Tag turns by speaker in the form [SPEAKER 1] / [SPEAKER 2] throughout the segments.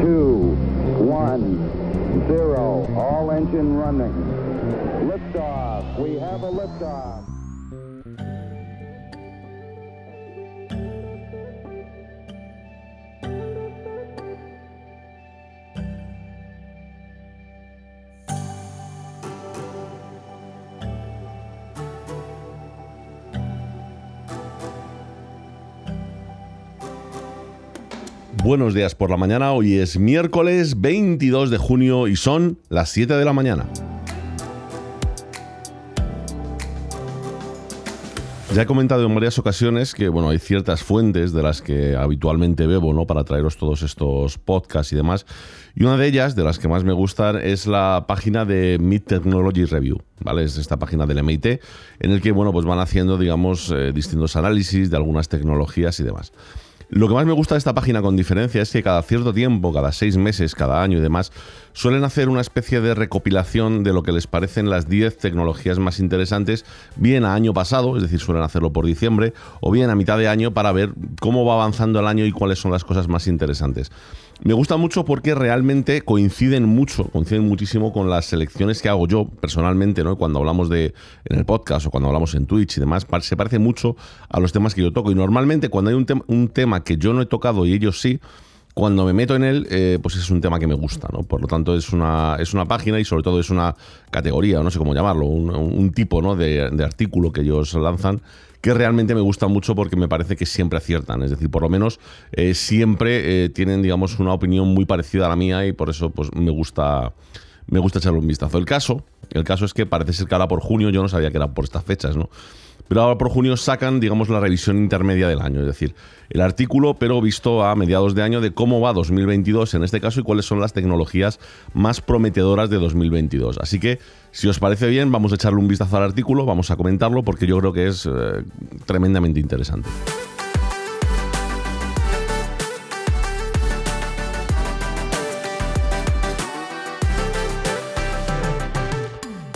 [SPEAKER 1] Two, one, zero. All engine running. Liftoff. We have a liftoff.
[SPEAKER 2] Buenos días por la mañana, hoy es miércoles 22 de junio y son las 7 de la mañana. Ya he comentado en varias ocasiones que bueno, hay ciertas fuentes de las que habitualmente bebo ¿no? para traeros todos estos podcasts y demás. Y una de ellas, de las que más me gustan, es la página de Mid Technology Review. ¿vale? Es esta página del MIT en el que bueno, pues van haciendo digamos, eh, distintos análisis de algunas tecnologías y demás. Lo que más me gusta de esta página con diferencia es que cada cierto tiempo, cada seis meses, cada año y demás, suelen hacer una especie de recopilación de lo que les parecen las 10 tecnologías más interesantes, bien a año pasado, es decir, suelen hacerlo por diciembre, o bien a mitad de año para ver cómo va avanzando el año y cuáles son las cosas más interesantes. Me gusta mucho porque realmente coinciden mucho, coinciden muchísimo con las selecciones que hago yo personalmente, ¿no? Cuando hablamos de en el podcast o cuando hablamos en Twitch y demás, se parece mucho a los temas que yo toco. Y normalmente cuando hay un, tema que yo no he tocado y ellos sí, cuando me meto en él, eh, pues es un tema que me gusta, ¿no? Por lo tanto, es una, es una página y sobre todo es una categoría, no sé cómo llamarlo, un, tipo ¿no? de, de, artículo que ellos lanzan que realmente me gusta mucho porque me parece que siempre aciertan. Es decir, por lo menos eh, siempre eh, tienen, digamos, una opinión muy parecida a la mía y por eso pues, me gusta. Me gusta echarle un vistazo. El caso, el caso es que parece ser que ahora por junio, yo no sabía que era por estas fechas, ¿no? Pero ahora por junio sacan, digamos, la revisión intermedia del año, es decir, el artículo, pero visto a mediados de año de cómo va 2022 en este caso y cuáles son las tecnologías más prometedoras de 2022. Así que, si os parece bien, vamos a echarle un vistazo al artículo, vamos a comentarlo porque yo creo que es eh, tremendamente interesante.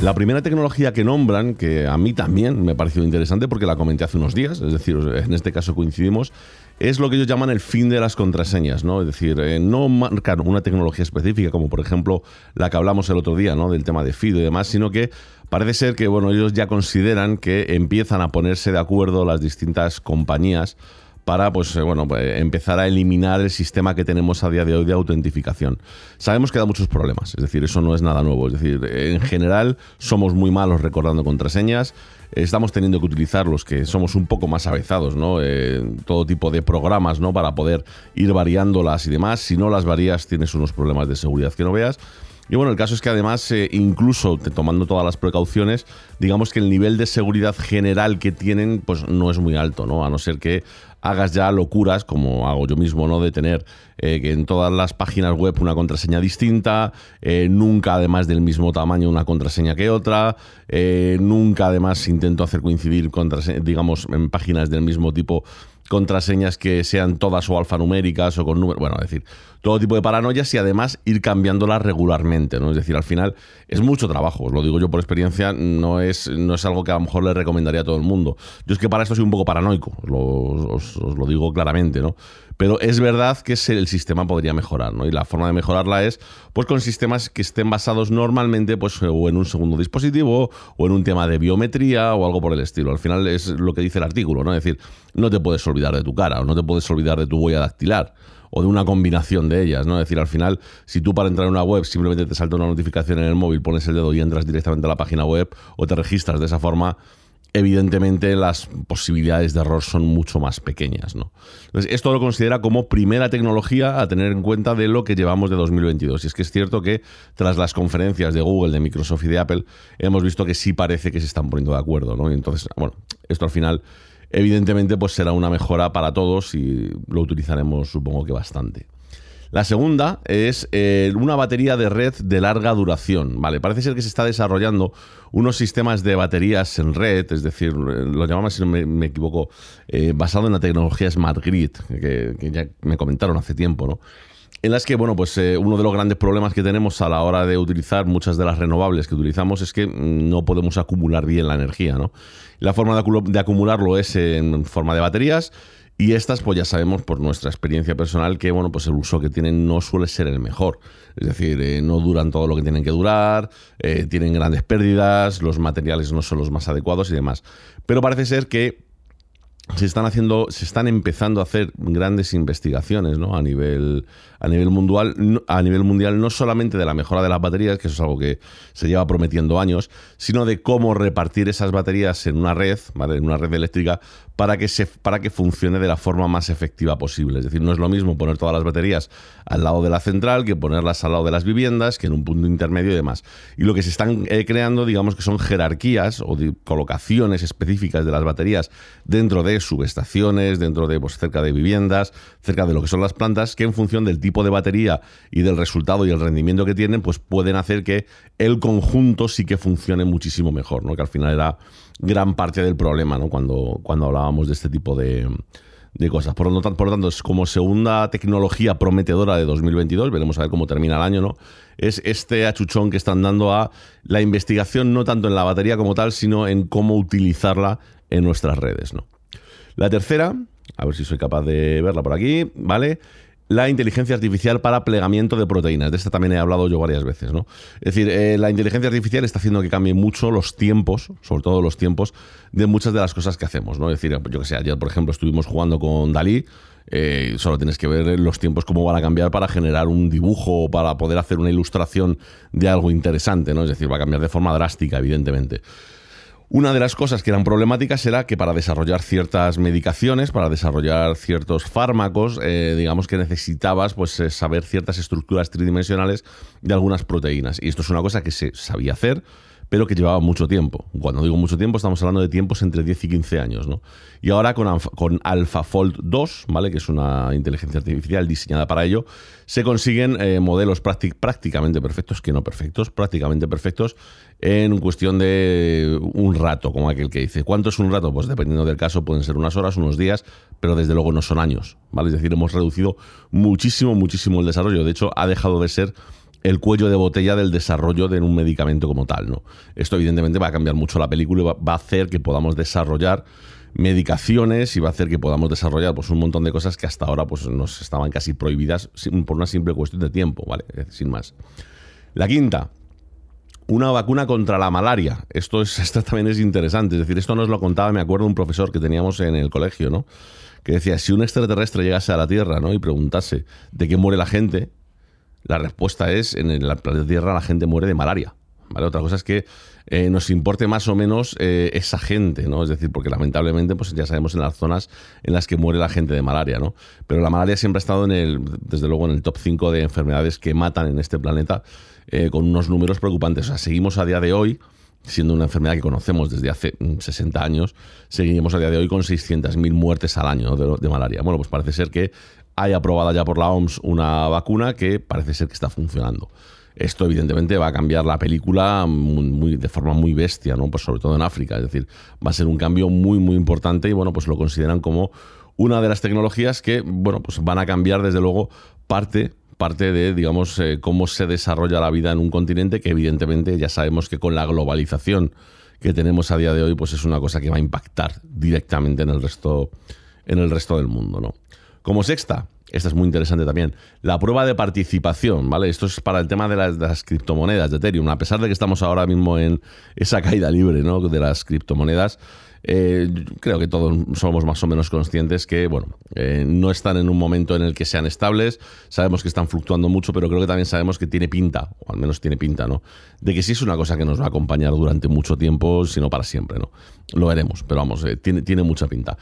[SPEAKER 2] La primera tecnología que nombran, que a mí también me ha parecido interesante porque la comenté hace unos días, es decir, en este caso coincidimos, es lo que ellos llaman el fin de las contraseñas, ¿no? Es decir, eh, no marcan una tecnología específica, como por ejemplo la que hablamos el otro día, ¿no? Del tema de FIDO y demás, sino que parece ser que, bueno, ellos ya consideran que empiezan a ponerse de acuerdo las distintas compañías para pues, eh, bueno, pues, empezar a eliminar el sistema que tenemos a día de hoy de autentificación. Sabemos que da muchos problemas, es decir, eso no es nada nuevo, es decir, en general somos muy malos recordando contraseñas, estamos teniendo que utilizar los que somos un poco más avezados, ¿no? Eh, todo tipo de programas, ¿no? Para poder ir variándolas y demás. Si no las varías, tienes unos problemas de seguridad que no veas. Y bueno, el caso es que además, eh, incluso tomando todas las precauciones, digamos que el nivel de seguridad general que tienen, pues no es muy alto, ¿no? A no ser que hagas ya locuras, como hago yo mismo, ¿no? De tener eh, en todas las páginas web una contraseña distinta, eh, nunca además del mismo tamaño una contraseña que otra, nunca además intento hacer coincidir, digamos, en páginas del mismo tipo contraseñas que sean todas o alfanuméricas o con números, bueno, es decir, todo tipo de paranoias y además ir cambiándolas regularmente, ¿no? Es decir, al final es mucho trabajo, os lo digo yo por experiencia, no es, no es algo que a lo mejor le recomendaría a todo el mundo. Yo es que para esto soy un poco paranoico, os, os lo digo claramente, ¿no? Pero es verdad que el sistema podría mejorar, ¿no? Y la forma de mejorarla es pues con sistemas que estén basados normalmente pues o en un segundo dispositivo o en un tema de biometría o algo por el estilo. Al final es lo que dice el artículo, ¿no? Es decir, no te puedes olvidar de tu cara o no te puedes olvidar de tu huella dactilar o de una combinación de ellas, ¿no? Es decir, al final, si tú para entrar en una web simplemente te salta una notificación en el móvil, pones el dedo y entras directamente a la página web o te registras de esa forma, evidentemente las posibilidades de error son mucho más pequeñas. ¿no? Entonces, esto lo considera como primera tecnología a tener en cuenta de lo que llevamos de 2022. Y es que es cierto que tras las conferencias de Google, de Microsoft y de Apple, hemos visto que sí parece que se están poniendo de acuerdo. ¿no? Y entonces, bueno, esto al final, evidentemente, pues será una mejora para todos y lo utilizaremos, supongo que bastante. La segunda es eh, una batería de red de larga duración. Vale, parece ser que se está desarrollando unos sistemas de baterías en red, es decir, lo llamamos, si no me, equivoco, eh, basado en la tecnología Smart Grid, que, ya me comentaron hace tiempo, ¿no? en las que, bueno, pues eh, uno de los grandes problemas que tenemos a la hora de utilizar muchas de las renovables que utilizamos es que mm, no podemos acumular bien la energía, ¿no? La forma de, de acumularlo es en forma de baterías Y estas, pues ya sabemos por nuestra experiencia personal que, bueno, pues el uso que tienen no suele ser el mejor. Es decir, eh, no duran todo lo que tienen que durar, eh, tienen grandes pérdidas, los materiales no son los más adecuados y demás. Pero parece ser que se están haciendo, se están empezando a hacer grandes investigaciones ¿no? a, nivel, a, nivel mundial, a nivel mundial, no solamente de la mejora de las baterías, que eso es algo que se lleva prometiendo años, sino de cómo repartir esas baterías en una red, en una red eléctrica, para que, se, para que funcione de la forma más efectiva posible. Es decir, no es lo mismo poner todas las baterías al lado de la central que ponerlas al lado de las viviendas, que en un punto intermedio y demás. Y lo que se están eh, creando, digamos que son jerarquías o colocaciones específicas de las baterías dentro de subestaciones, dentro de pues, cerca de viviendas, cerca de lo que son las plantas, que en función del tipo de batería y del resultado y el rendimiento que tienen, pues pueden hacer que el conjunto sí que funcione muchísimo mejor, ¿no? Que al final era gran parte del problema ¿no? cuando, cuando hablábamos de este tipo de, cosas. Por lo, tanto, por lo tanto, es como segunda tecnología prometedora de 2022, veremos a ver cómo termina el año, ¿no? Es este achuchón que están dando a la investigación, no tanto en la batería como tal, sino en cómo utilizarla en nuestras redes, ¿no? La tercera, a ver si soy capaz de verla por aquí, ¿vale? la inteligencia artificial para plegamiento de proteínas. De esta también he hablado yo varias veces, ¿no? Es decir, eh, la inteligencia artificial está haciendo que cambien mucho los tiempos, sobre todo los tiempos, de muchas de las cosas que hacemos, ¿no? Es decir, yo que sé, ayer, por ejemplo, estuvimos jugando con Dalí. Eh, solo tienes que ver los tiempos cómo van a cambiar para generar un dibujo o para poder hacer una ilustración de algo interesante, ¿no? Es decir, va a cambiar de forma drástica, evidentemente. Una de las cosas que eran problemáticas era que para desarrollar ciertas medicaciones, para desarrollar ciertos fármacos, eh, digamos que necesitabas pues, eh, saber ciertas estructuras tridimensionales de algunas proteínas. Y esto es una cosa que se sabía hacer, pero que llevaba mucho tiempo. Cuando digo mucho tiempo, estamos hablando de tiempos entre 10 y 15 años. ¿no? Y ahora con, AlphaFold 2, ¿vale? que es una inteligencia artificial diseñada para ello, se consiguen eh, modelos prácticamente perfectos, que no perfectos, prácticamente perfectos, en cuestión de un rato, como aquel que dice. ¿Cuánto es un rato? Pues dependiendo del caso, pueden ser unas horas, unos días, pero desde luego no son años. ¿vale? Es decir, hemos reducido muchísimo, muchísimo el desarrollo. De hecho, ha dejado de ser el cuello de botella del desarrollo de un medicamento como tal. ¿no? Esto evidentemente va a cambiar mucho la película y va, a hacer que podamos desarrollar medicaciones y va a hacer que podamos desarrollar pues, un montón de cosas que hasta ahora pues, nos estaban casi prohibidas por una simple cuestión de tiempo, ¿vale? Sin más. La quinta, una vacuna contra la malaria. Esto, es, también es interesante. Es decir, esto nos lo contaba, me acuerdo, un profesor que teníamos en el colegio, ¿no? Que decía, si un extraterrestre llegase a la Tierra, ¿no? Y preguntase de qué muere la gente, la respuesta es, en el planeta Tierra la gente muere de malaria. Otra cosa es que eh, nos importe más o menos eh, esa gente, ¿no? Es decir, porque lamentablemente, pues ya sabemos en las zonas en las que muere la gente de malaria, ¿no? Pero la malaria siempre ha estado en el, desde luego, en el top 5 de enfermedades que matan en este planeta eh, con unos números preocupantes. O sea, seguimos a día de hoy siendo una enfermedad que conocemos desde hace 60 mm, años, seguimos a día de hoy con 600.000 muertes al año de, malaria. Bueno, pues parece ser que hay aprobada ya por la OMS una vacuna que parece ser que está funcionando. Esto evidentemente va a cambiar la película muy, de forma muy bestia, ¿no? Pues sobre todo en África, es decir, va a ser un cambio muy muy importante y bueno, pues lo consideran como una de las tecnologías que, bueno, pues van a cambiar desde luego parte parte de, digamos, eh, cómo se desarrolla la vida en un continente que evidentemente ya sabemos que con la globalización que tenemos a día de hoy, pues es una cosa que va a impactar directamente en el resto, en el resto del mundo, ¿no? Como sexta, esta es muy interesante también, la prueba de participación, ¿vale? Esto es para el tema de las, criptomonedas de Ethereum. A pesar de que estamos ahora mismo en esa caída libre, ¿no? De las criptomonedas, eh, creo que todos somos más o menos conscientes que, bueno, eh, no están en un momento en el que sean estables, sabemos que están fluctuando mucho, pero creo que también sabemos que tiene pinta, o al menos tiene pinta, ¿no? De que sí es una cosa que nos va a acompañar durante mucho tiempo, si no para siempre, ¿no? Lo veremos, pero vamos, eh, tiene, tiene mucha pinta.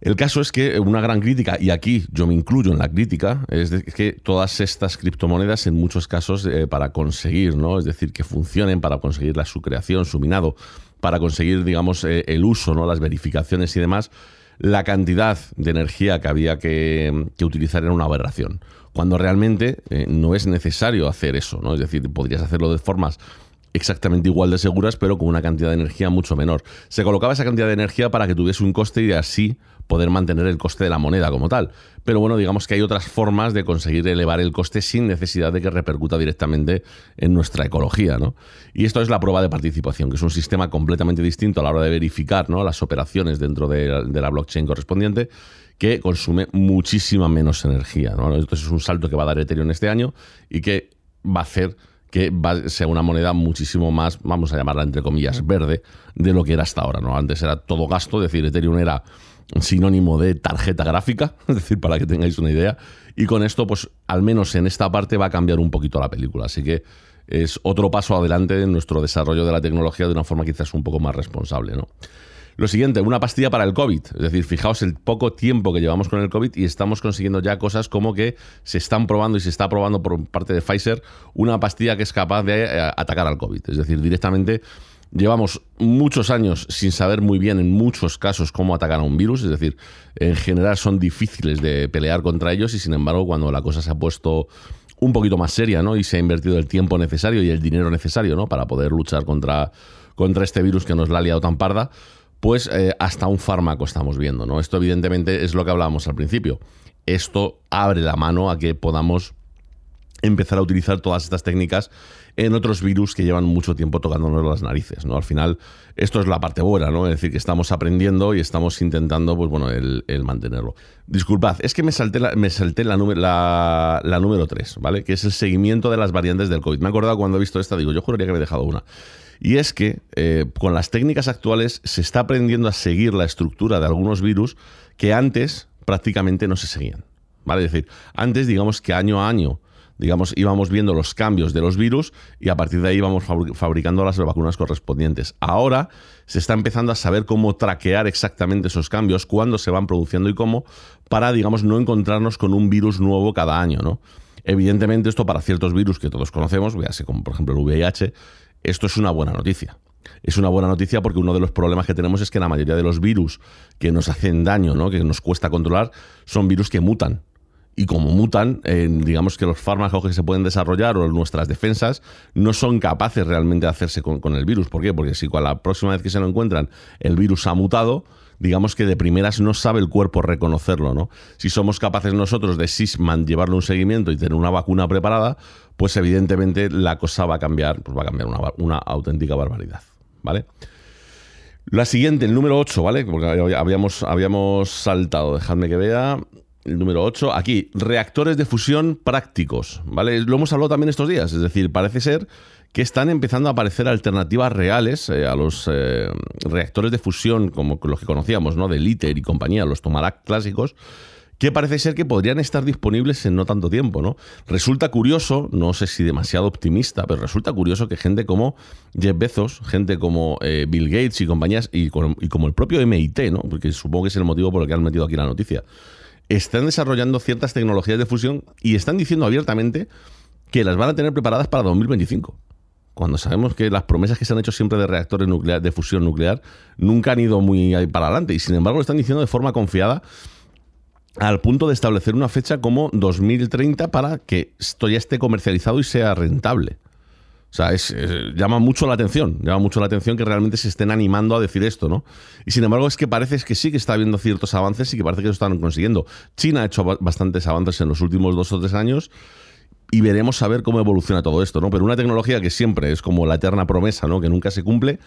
[SPEAKER 2] El caso es que una gran crítica, y aquí yo me incluyo en la crítica, es que todas estas criptomonedas, en muchos casos, para conseguir, ¿no? Es decir, que funcionen, para conseguir la, su creación, su minado, para conseguir, digamos, eh, el uso, ¿no? las verificaciones y demás, la cantidad de energía que había que, utilizar era una aberración. Cuando realmente eh, no es necesario hacer eso, ¿no? Es decir, podrías hacerlo de formas exactamente igual de seguras, pero con una cantidad de energía mucho menor. Se colocaba esa cantidad de energía para que tuviese un coste y así poder mantener el coste de la moneda como tal. Pero bueno, digamos que hay otras formas de conseguir elevar el coste sin necesidad de que repercuta directamente en nuestra ecología. ¿no? Y esto es la prueba de participación, que es un sistema completamente distinto a la hora de verificar ¿no? las operaciones dentro de, la blockchain correspondiente que consume muchísima menos energía. ¿no? Entonces es un salto que va a dar Ethereum este año y que va a hacer que sea una moneda muchísimo más, vamos a llamarla entre comillas, verde de lo que era hasta ahora. ¿no? Antes era todo gasto, es decir, Ethereum era sinónimo de tarjeta gráfica, es decir, para que tengáis una idea. Y con esto, pues al menos en esta parte va a cambiar un poquito la película. Así que es otro paso adelante en nuestro desarrollo de la tecnología de una forma quizás un poco más responsable. ¿no? Lo siguiente, una pastilla para el COVID. Es decir, fijaos el poco tiempo que llevamos con el COVID y estamos consiguiendo ya cosas como que se están probando y se está probando por parte de Pfizer una pastilla que es capaz de eh, atacar al COVID. Es decir, directamente llevamos muchos años sin saber muy bien en muchos casos cómo atacar a un virus. Es decir, en general son difíciles de pelear contra ellos y sin embargo cuando la cosa se ha puesto un poquito más seria, ¿no? Y se ha invertido el tiempo necesario y el dinero necesario, ¿no? Para poder luchar contra, contra este virus que nos la ha liado tan parda pues eh, hasta un fármaco estamos viendo, ¿no? Esto evidentemente es lo que hablábamos al principio. Esto abre la mano a que podamos empezar a utilizar todas estas técnicas en otros virus que llevan mucho tiempo tocándonos las narices, ¿no? Al final, esto es la parte buena, ¿no? Es decir, que estamos aprendiendo y estamos intentando, pues bueno, el, mantenerlo. Disculpad, es que me salté, la, me salté la, la número 3, ¿vale? Que es el seguimiento de las variantes del COVID. Me he acordado cuando he visto esta, digo, yo juraría que me he dejado una. Y es que eh, con las técnicas actuales se está aprendiendo a seguir la estructura de algunos virus que antes prácticamente no se seguían. ¿Vale? Es decir, antes, digamos que año a año, digamos, íbamos viendo los cambios de los virus y a partir de ahí íbamos fabricando las vacunas correspondientes. Ahora se está empezando a saber cómo traquear exactamente esos cambios, cuándo se van produciendo y cómo, para, digamos, no encontrarnos con un virus nuevo cada año, ¿no? Evidentemente, esto para ciertos virus que todos conocemos, véase como por ejemplo el VIH, esto es una buena noticia. Es una buena noticia porque uno de los problemas que tenemos es que la mayoría de los virus que nos hacen daño, ¿no? que nos cuesta controlar, son virus que mutan. Y como mutan, eh, digamos que los fármacos que se pueden desarrollar o nuestras defensas no son capaces realmente de hacerse con, el virus. ¿Por qué? Porque si con la próxima vez que se lo encuentran el virus ha mutado, digamos que de primeras no sabe el cuerpo reconocerlo, ¿no? Si somos capaces nosotros de Sisman llevarle un seguimiento y tener una vacuna preparada, pues evidentemente la cosa va a cambiar, pues va a cambiar una, auténtica barbaridad, ¿vale? La siguiente, el número 8, ¿vale? Porque habíamos, habíamos saltado, dejadme que vea. El número 8, aquí, reactores de fusión prácticos, ¿vale? Lo hemos hablado también estos días, es decir, parece ser que están empezando a aparecer alternativas reales eh, a los eh, reactores de fusión como los que conocíamos, ¿no? De ITER y compañía, los Tomarac clásicos, que parece ser que podrían estar disponibles en no tanto tiempo, ¿no? Resulta curioso, no sé si demasiado optimista, pero resulta curioso que gente como Jeff Bezos, gente como eh, Bill Gates y compañías, y, como el propio MIT, ¿no? Porque supongo que es el motivo por el que han metido aquí la noticia, están desarrollando ciertas tecnologías de fusión y están diciendo abiertamente que las van a tener preparadas para 2025 cuando sabemos que las promesas que se han hecho siempre de reactores nucleares de fusión nuclear nunca han ido muy para adelante y sin embargo lo están diciendo de forma confiada al punto de establecer una fecha como 2030 para que esto ya esté comercializado y sea rentable. O sea, llama mucho la atención, llama mucho la atención que realmente se estén animando a decir esto, ¿no? Y sin embargo es que parece que sí que está habiendo ciertos avances y que parece que lo están consiguiendo. China ha hecho bastantes avances en los últimos dos o tres años y veremos a ver cómo evoluciona todo esto, ¿no? Pero una tecnología que siempre es como la eterna promesa, ¿no? Que nunca se cumple.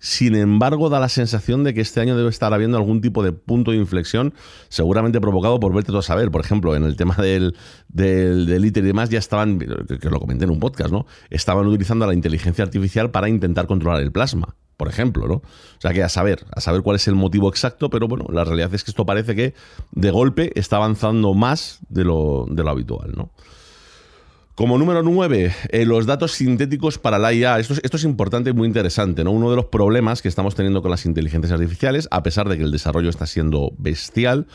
[SPEAKER 2] Sin embargo, da la sensación de que este año debe estar habiendo algún tipo de punto de inflexión, seguramente provocado por verte todo a saber. Por ejemplo, en el tema del, del, ITER y demás, ya estaban, que lo comenté en un podcast, ¿no? Estaban utilizando la inteligencia artificial para intentar controlar el plasma por ejemplo, ¿no? O sea que a saber, a saber cuál es el motivo exacto, pero bueno, la realidad es que esto parece que de golpe está avanzando más de lo, de lo habitual, ¿no? Como número 9, eh, los datos sintéticos para la IA. Esto es, importante y muy interesante. ¿no? Uno de los problemas que estamos teniendo con las inteligencias artificiales, a pesar de que el desarrollo está siendo bestial,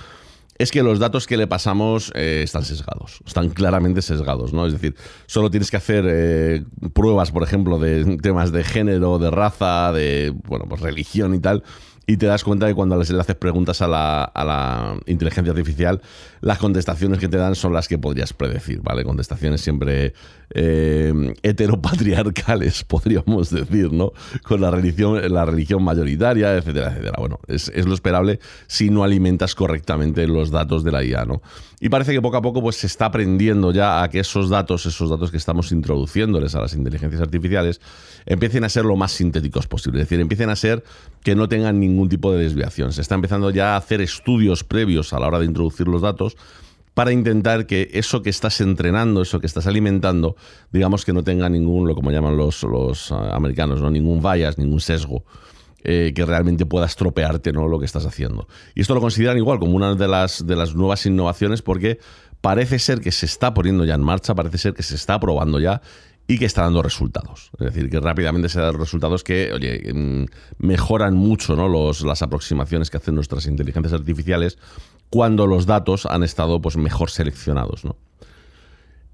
[SPEAKER 2] es que los datos que le pasamos eh, están sesgados, están claramente sesgados, ¿no? Es decir, solo tienes que hacer eh, pruebas, por ejemplo, de temas de género, de raza, de bueno, pues religión y tal, y te das cuenta de cuando le haces preguntas a la, inteligencia artificial, las contestaciones que te dan son las que podrías predecir, ¿vale? Contestaciones siempre eh, heteropatriarcales, podríamos decir, ¿no? Con la religión, la religión mayoritaria, etcétera, etcétera. Bueno, es, es lo esperable si no alimentas correctamente los datos de la IA, ¿no? Y parece que poco a poco pues, se está aprendiendo ya a que esos datos, esos datos que estamos introduciéndoles a las inteligencias artificiales, empiecen a ser lo más sintéticos posible. Es decir, empiecen a ser que no tengan ningún tipo de desviación. Se está empezando ya a hacer estudios previos a la hora de introducir los datos para intentar que eso que estás entrenando, eso que estás alimentando, digamos que no tenga ningún, lo como llaman los, los eh, americanos, ¿no? ningún bias, ningún sesgo. Eh, que realmente pueda estropearte ¿no? lo que estás haciendo. Y esto lo consideran igual como una de las, de las nuevas innovaciones porque parece ser que se está poniendo ya en marcha, parece ser que se está probando ya y que está dando resultados. Es decir, que rápidamente se dan resultados que, oye, mm, mejoran mucho ¿no? Los, las aproximaciones que hacen nuestras inteligencias artificiales cuando los datos han estado pues, mejor seleccionados. ¿no?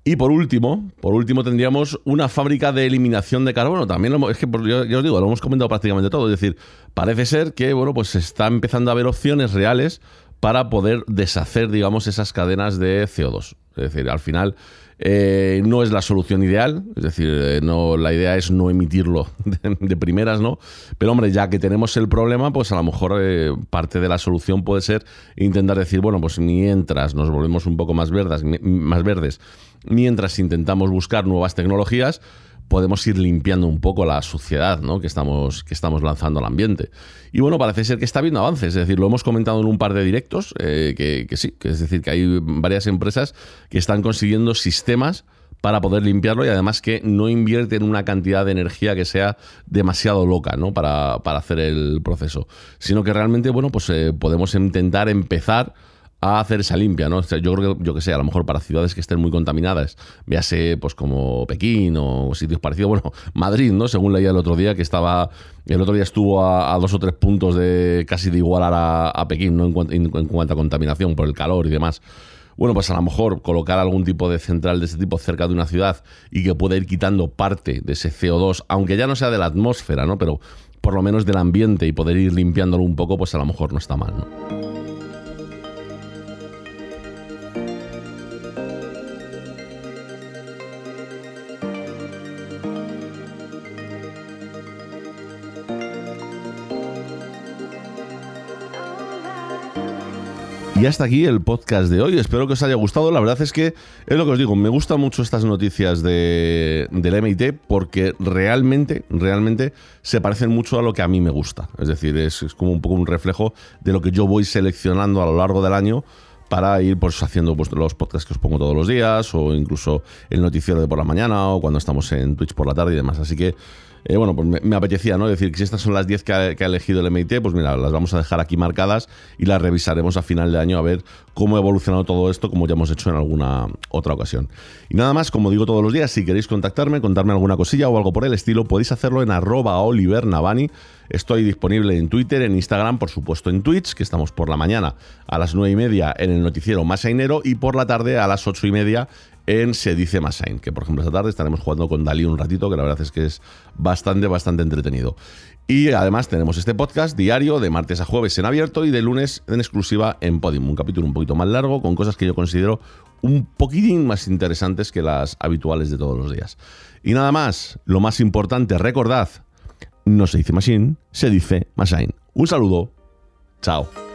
[SPEAKER 2] Y por último, por último tendríamos una fábrica de eliminación de carbono. También es que yo, os digo, lo hemos comentado prácticamente todo. Es decir, parece ser que bueno, pues se está empezando a haber opciones reales para poder deshacer, digamos, esas cadenas de CO2. Es decir, al final eh, no es la solución ideal, es decir, eh, no, la idea es no emitirlo de, primeras, ¿no? Pero hombre, ya que tenemos el problema, pues a lo mejor eh, parte de la solución puede ser intentar decir, bueno, pues mientras nos volvemos un poco más verdes, más verdes, mientras intentamos buscar nuevas tecnologías, podemos ir limpiando un poco la suciedad ¿no? que, estamos, que estamos lanzando al ambiente. Y bueno, parece ser que está habiendo avances, es decir, lo hemos comentado en un par de directos, eh, que, sí, que es decir, que hay varias empresas que están consiguiendo sistemas para poder limpiarlo y además que no invierten una cantidad de energía que sea demasiado loca ¿no? para, hacer el proceso, sino que realmente, bueno, pues eh, podemos intentar empezar a hacer esa limpia, ¿no? yo creo que, yo que sé, a lo mejor para ciudades que estén muy contaminadas, véase pues como Pekín o sitios parecidos, bueno, Madrid, ¿no? Según leía el otro día, que estaba, el otro día estuvo a, dos o tres puntos de casi de igualar a, Pekín, ¿no? En, cuanto a contaminación por el calor y demás. Bueno, pues a lo mejor colocar algún tipo de central de ese tipo cerca de una ciudad y que pueda ir quitando parte de ese CO2, aunque ya no sea de la atmósfera, ¿no? Pero por lo menos del ambiente y poder ir limpiándolo un poco, pues a lo mejor no está mal, ¿no? Y hasta aquí el podcast de hoy. Espero que os haya gustado. La verdad es que es lo que os digo, me gustan mucho estas noticias de, del MIT porque realmente, realmente se parecen mucho a lo que a mí me gusta. Es decir, es, como un poco un reflejo de lo que yo voy seleccionando a lo largo del año para ir pues, haciendo pues, los podcasts que os pongo todos los días o incluso el noticiero de por la mañana o cuando estamos en Twitch por la tarde y demás. Así que eh, bueno, pues me, apetecía, ¿no? Decir que si estas son las 10 que ha, elegido el MIT, pues mira, las vamos a dejar aquí marcadas y las revisaremos a final de año a ver cómo ha evolucionado todo esto, como ya hemos hecho en alguna otra ocasión. Y nada más, como digo todos los días, si queréis contactarme, contarme alguna cosilla o algo por el estilo, podéis hacerlo en arroba Oliver Navani. Estoy disponible en Twitter, en Instagram, por supuesto en Twitch, que estamos por la mañana a las 9 y media en el noticiero Más y por la tarde a las 8 y media en Se dice Masain, que por ejemplo esta tarde estaremos jugando con Dalí un ratito, que la verdad es que es bastante, bastante entretenido. Y además tenemos este podcast diario de martes a jueves en abierto y de lunes en exclusiva en Podium, un capítulo un poquito más largo con cosas que yo considero un poquitín más interesantes que las habituales de todos los días. Y nada más, lo más importante, recordad, no se dice Machine, se dice Masain. Un saludo, chao.